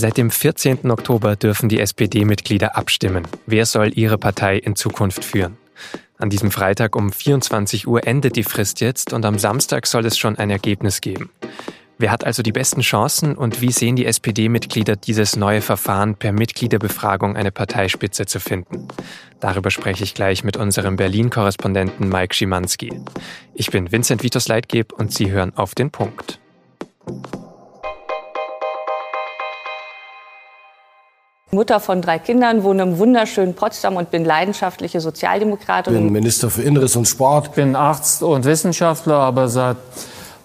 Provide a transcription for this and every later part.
Seit dem 14. Oktober dürfen die SPD-Mitglieder abstimmen. Wer soll ihre Partei in Zukunft führen? An diesem Freitag um 24 Uhr endet die Frist jetzt und am Samstag soll es schon ein Ergebnis geben. Wer hat also die besten Chancen und wie sehen die SPD-Mitglieder dieses neue Verfahren, per Mitgliederbefragung eine Parteispitze zu finden? Darüber spreche ich gleich mit unserem Berlin-Korrespondenten Mike Schimanski. Ich bin Vincent Vitos Leitgeb und Sie hören auf den Punkt. Mutter von drei Kindern, wohne im wunderschönen Potsdam und bin leidenschaftliche Sozialdemokratin. Ich bin Minister für Inneres und Sport. Ich bin Arzt und Wissenschaftler, aber seit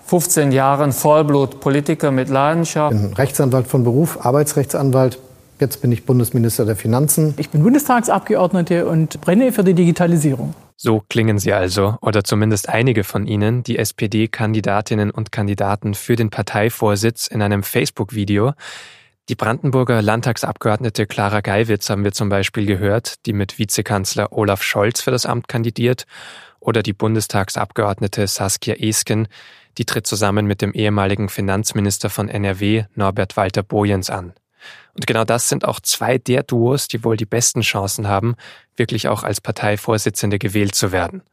15 Jahren Vollblut-Politiker mit Leidenschaft. Ich bin Rechtsanwalt von Beruf, Arbeitsrechtsanwalt. Jetzt bin ich Bundesminister der Finanzen. Ich bin Bundestagsabgeordnete und brenne für die Digitalisierung. So klingen sie also, oder zumindest einige von ihnen, die SPD-Kandidatinnen und Kandidaten für den Parteivorsitz in einem Facebook-Video. Die Brandenburger Landtagsabgeordnete Clara Geiwitz haben wir zum Beispiel gehört, die mit Vizekanzler Olaf Scholz für das Amt kandidiert, oder die Bundestagsabgeordnete Saskia Esken, die tritt zusammen mit dem ehemaligen Finanzminister von NRW Norbert Walter Bojens an. Und genau das sind auch zwei der Duos, die wohl die besten Chancen haben, wirklich auch als Parteivorsitzende gewählt zu werden.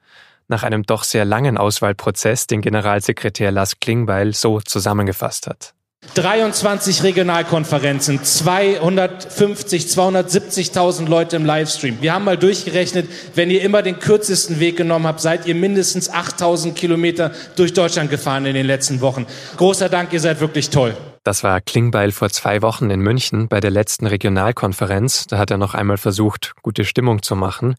Nach einem doch sehr langen Auswahlprozess, den Generalsekretär Lars Klingbeil so zusammengefasst hat. 23 Regionalkonferenzen, 250, 270.000 Leute im Livestream. Wir haben mal durchgerechnet, wenn ihr immer den kürzesten Weg genommen habt, seid ihr mindestens 8.000 Kilometer durch Deutschland gefahren in den letzten Wochen. Großer Dank, ihr seid wirklich toll. Das war Klingbeil vor zwei Wochen in München bei der letzten Regionalkonferenz. Da hat er noch einmal versucht, gute Stimmung zu machen.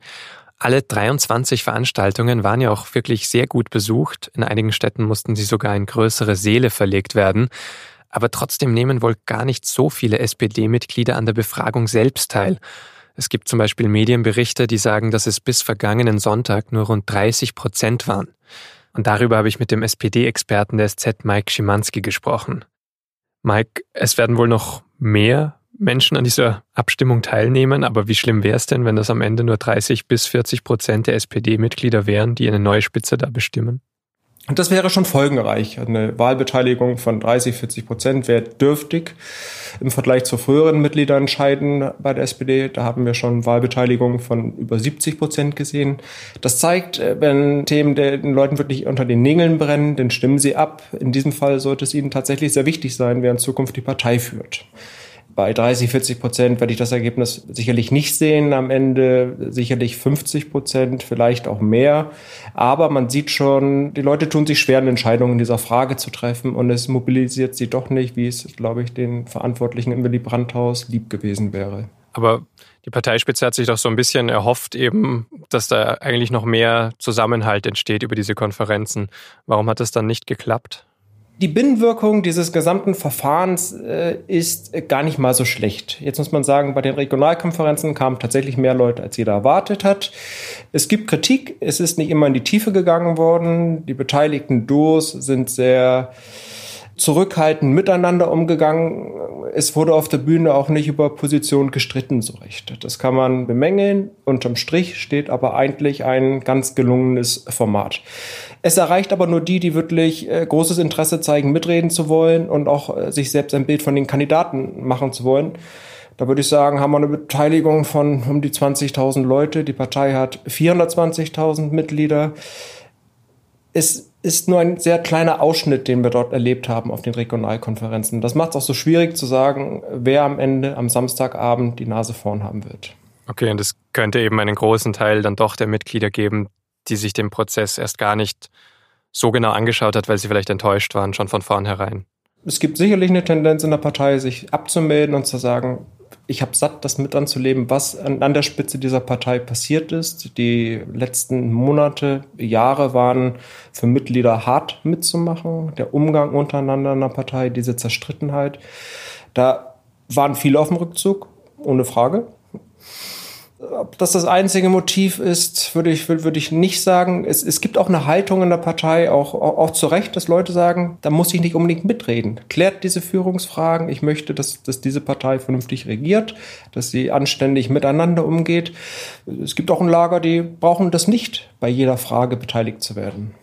Alle 23 Veranstaltungen waren ja auch wirklich sehr gut besucht. In einigen Städten mussten sie sogar in größere Säle verlegt werden. Aber trotzdem nehmen wohl gar nicht so viele SPD-Mitglieder an der Befragung selbst teil. Es gibt zum Beispiel Medienberichte, die sagen, dass es bis vergangenen Sonntag nur rund 30 Prozent waren. Und darüber habe ich mit dem SPD-Experten der SZ Mike Schimanski gesprochen. Mike, es werden wohl noch mehr Menschen an dieser Abstimmung teilnehmen, aber wie schlimm wäre es denn, wenn das am Ende nur 30 bis 40 Prozent der SPD-Mitglieder wären, die eine neue Spitze da bestimmen? Und das wäre schon folgenreich. Eine Wahlbeteiligung von 30, 40 Prozent wäre dürftig im Vergleich zu früheren Mitgliederentscheiden bei der SPD. Da haben wir schon Wahlbeteiligung von über 70 Prozent gesehen. Das zeigt, äh, wenn Themen den Leuten wirklich unter den Nägeln brennen, dann stimmen sie ab. In diesem Fall sollte es ihnen tatsächlich sehr wichtig sein, wer in Zukunft die Partei führt. Bei 30, 40 Prozent werde ich das Ergebnis sicherlich nicht sehen. Am Ende sicherlich 50 Prozent, vielleicht auch mehr. Aber man sieht schon, die Leute tun sich schwer, eine Entscheidung in dieser Frage zu treffen. Und es mobilisiert sie doch nicht, wie es, glaube ich, den Verantwortlichen im Willy Brandt-Haus lieb gewesen wäre. Aber die Parteispitze hat sich doch so ein bisschen erhofft, eben, dass da eigentlich noch mehr Zusammenhalt entsteht über diese Konferenzen. Warum hat es dann nicht geklappt? Die Binnenwirkung dieses gesamten Verfahrens äh, ist gar nicht mal so schlecht. Jetzt muss man sagen, bei den Regionalkonferenzen kamen tatsächlich mehr Leute, als jeder erwartet hat. Es gibt Kritik, es ist nicht immer in die Tiefe gegangen worden. Die beteiligten Duos sind sehr zurückhaltend miteinander umgegangen. Es wurde auf der Bühne auch nicht über Position gestritten, so recht. Das kann man bemängeln. Unterm Strich steht aber eigentlich ein ganz gelungenes Format. Es erreicht aber nur die, die wirklich äh, großes Interesse zeigen, mitreden zu wollen und auch äh, sich selbst ein Bild von den Kandidaten machen zu wollen. Da würde ich sagen, haben wir eine Beteiligung von um die 20.000 Leute. Die Partei hat 420.000 Mitglieder. Es ist nur ein sehr kleiner Ausschnitt, den wir dort erlebt haben auf den Regionalkonferenzen. Das macht es auch so schwierig zu sagen, wer am Ende am Samstagabend die Nase vorn haben wird. Okay, und es könnte eben einen großen Teil dann doch der Mitglieder geben, die sich den Prozess erst gar nicht so genau angeschaut hat, weil sie vielleicht enttäuscht waren, schon von vornherein. Es gibt sicherlich eine Tendenz in der Partei, sich abzumelden und zu sagen, ich habe satt, das mit anzuleben, was an, an, der Spitze dieser Partei passiert ist. Die letzten Monate, Jahre waren für Mitglieder hart mitzumachen. Der Umgang untereinander in der Partei, diese Zerstrittenheit. Da waren viele auf dem Rückzug, ohne Frage. Ob das das einzige Motiv ist, würde ich, würde ich nicht sagen. Es, es gibt auch eine Haltung in der Partei, auch, auch, auch zu Recht, dass Leute sagen, da muss ich nicht unbedingt mitreden. Klärt diese Führungsfragen. Ich möchte, dass, dass diese Partei vernünftig regiert, dass sie anständig miteinander umgeht. Es gibt auch ein Lager, die brauchen das nicht, bei jeder Frage beteiligt zu werden.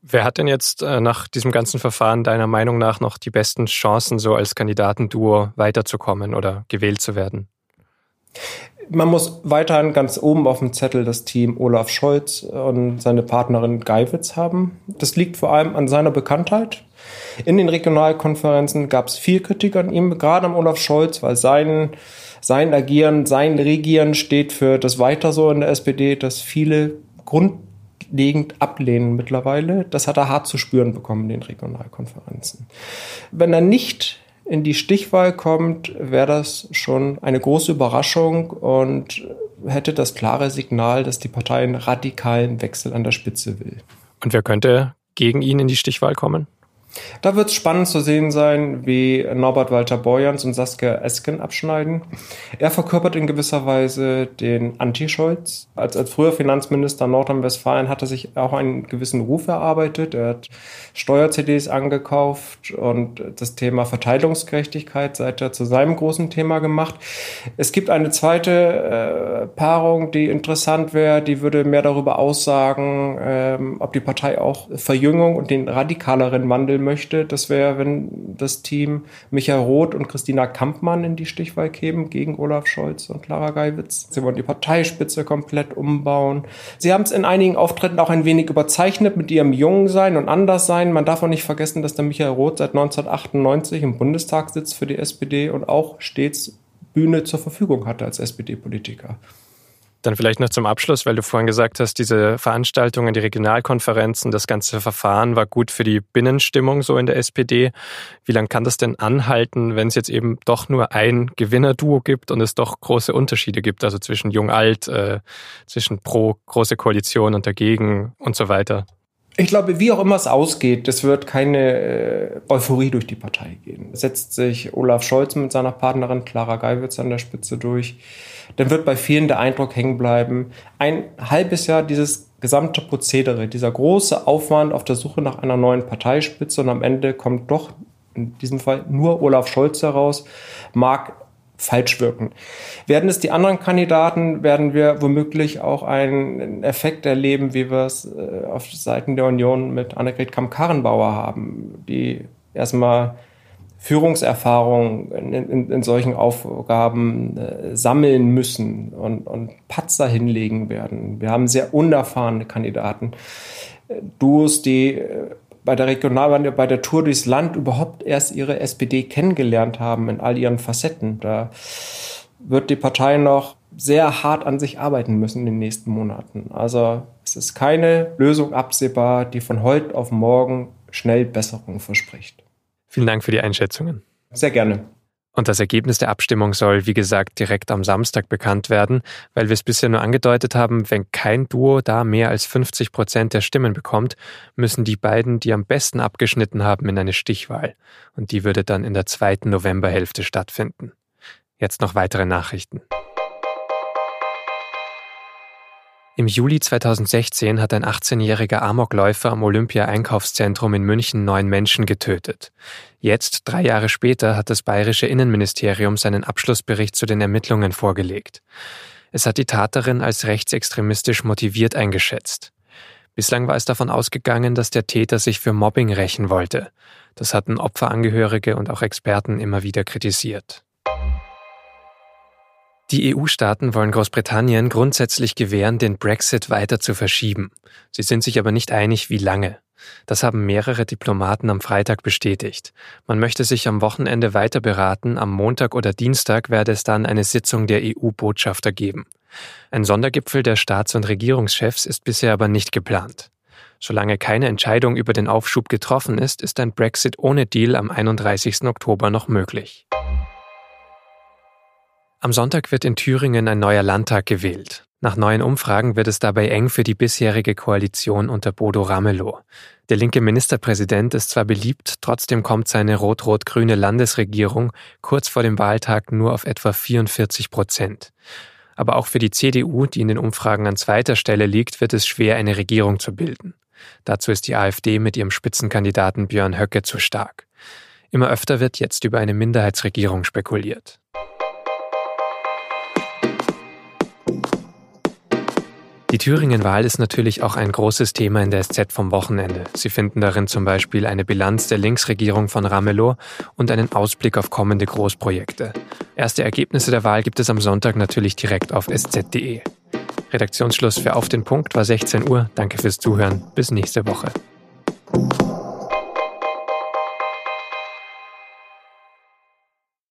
Wer hat denn jetzt äh, nach diesem ganzen Verfahren deiner Meinung nach noch die besten Chancen, so als Kandidatenduo weiterzukommen oder gewählt zu werden? Man muss weiterhin ganz oben auf dem Zettel das Team Olaf Scholz und seine Partnerin Geiwitz haben. Das liegt vor allem an seiner Bekanntheit. In den Regionalkonferenzen gab es viel Kritik an ihm, gerade am Olaf Scholz, weil sein, sein Agieren, sein Regieren steht für das Weiter so in der SPD, dass viele grundlegend ablehnen mittlerweile. Das hat er hart zu spüren bekommen in den Regionalkonferenzen. Wenn er nicht in die Stichwahl kommt, wäre das schon eine große Überraschung und hätte das klare Signal, dass die Partei einen radikalen Wechsel an der Spitze will. Und wer könnte gegen ihn in die Stichwahl kommen? Da wird es spannend zu sehen sein, wie Norbert Walter Borjans und Saskia Esken abschneiden. Er verkörpert in gewisser Weise den Anti-Scholz. Als, als früher Finanzminister Nordrhein-Westfalen hat er sich auch einen gewissen Ruf erarbeitet. Er hat Steuer-CDs angekauft und das Thema Verteilungsgerechtigkeit seither zu seinem großen Thema gemacht. Es gibt eine zweite äh, Paarung, die interessant wäre, die würde mehr darüber aussagen, ähm, ob die Partei auch Verjüngung und den radikaleren Wandel möchte. Das wäre, wenn das Team Michael Roth und Christina Kampmann in die Stichwahl kämen gegen Olaf Scholz und Clara Geiwitz. Sie wollen die Parteispitze komplett umbauen. Sie haben es in einigen Auftritten auch ein wenig überzeichnet mit ihrem Jungsein und Anderssein. Man darf auch nicht vergessen, dass der Michael Roth seit 1998 im Bundestag sitzt für die SPD und auch stets Bühne zur Verfügung hatte als SPD-Politiker. Dann vielleicht noch zum Abschluss, weil du vorhin gesagt hast, diese Veranstaltungen, die Regionalkonferenzen, das ganze Verfahren war gut für die Binnenstimmung so in der SPD. Wie lange kann das denn anhalten, wenn es jetzt eben doch nur ein Gewinnerduo gibt und es doch große Unterschiede gibt, also zwischen Jung-Alt, äh, zwischen Pro, große Koalition und dagegen und so weiter? Ich glaube, wie auch immer es ausgeht, es wird keine äh, Euphorie durch die Partei gehen. Setzt sich Olaf Scholz mit seiner Partnerin Clara Geiwitz an der Spitze durch, dann wird bei vielen der Eindruck hängen bleiben, ein halbes Jahr dieses gesamte Prozedere, dieser große Aufwand auf der Suche nach einer neuen Parteispitze und am Ende kommt doch in diesem Fall nur Olaf Scholz heraus, mag falsch wirken. Werden es die anderen Kandidaten, werden wir womöglich auch einen Effekt erleben, wie wir es äh, auf Seiten der Union mit Annegret Kamm-Karrenbauer haben, die erstmal Führungserfahrung in, in, in solchen Aufgaben äh, sammeln müssen und, und Patzer hinlegen werden. Wir haben sehr unerfahrene Kandidaten. Äh, Duos, die äh, bei der Regionalwahl, bei der Tour durchs Land überhaupt erst ihre SPD kennengelernt haben in all ihren Facetten. Da wird die Partei noch sehr hart an sich arbeiten müssen in den nächsten Monaten. Also es ist keine Lösung absehbar, die von heute auf morgen schnell Besserung verspricht. Vielen Dank für die Einschätzungen. Sehr gerne. Und das Ergebnis der Abstimmung soll, wie gesagt, direkt am Samstag bekannt werden, weil wir es bisher nur angedeutet haben, wenn kein Duo da mehr als 50 Prozent der Stimmen bekommt, müssen die beiden, die am besten abgeschnitten haben, in eine Stichwahl. Und die würde dann in der zweiten Novemberhälfte stattfinden. Jetzt noch weitere Nachrichten. Im Juli 2016 hat ein 18-jähriger Amokläufer am Olympia-Einkaufszentrum in München neun Menschen getötet. Jetzt, drei Jahre später, hat das bayerische Innenministerium seinen Abschlussbericht zu den Ermittlungen vorgelegt. Es hat die Taterin als rechtsextremistisch motiviert eingeschätzt. Bislang war es davon ausgegangen, dass der Täter sich für Mobbing rächen wollte. Das hatten Opferangehörige und auch Experten immer wieder kritisiert. Die EU-Staaten wollen Großbritannien grundsätzlich gewähren, den Brexit weiter zu verschieben. Sie sind sich aber nicht einig, wie lange. Das haben mehrere Diplomaten am Freitag bestätigt. Man möchte sich am Wochenende weiter beraten, am Montag oder Dienstag werde es dann eine Sitzung der EU-Botschafter geben. Ein Sondergipfel der Staats- und Regierungschefs ist bisher aber nicht geplant. Solange keine Entscheidung über den Aufschub getroffen ist, ist ein Brexit ohne Deal am 31. Oktober noch möglich. Am Sonntag wird in Thüringen ein neuer Landtag gewählt. Nach neuen Umfragen wird es dabei eng für die bisherige Koalition unter Bodo Ramelow. Der linke Ministerpräsident ist zwar beliebt, trotzdem kommt seine rot-rot-grüne Landesregierung kurz vor dem Wahltag nur auf etwa 44 Prozent. Aber auch für die CDU, die in den Umfragen an zweiter Stelle liegt, wird es schwer, eine Regierung zu bilden. Dazu ist die AfD mit ihrem Spitzenkandidaten Björn Höcke zu stark. Immer öfter wird jetzt über eine Minderheitsregierung spekuliert. Die Thüringen-Wahl ist natürlich auch ein großes Thema in der SZ vom Wochenende. Sie finden darin zum Beispiel eine Bilanz der Linksregierung von Ramelow und einen Ausblick auf kommende Großprojekte. Erste Ergebnisse der Wahl gibt es am Sonntag natürlich direkt auf sz.de. Redaktionsschluss für Auf den Punkt war 16 Uhr. Danke fürs Zuhören. Bis nächste Woche.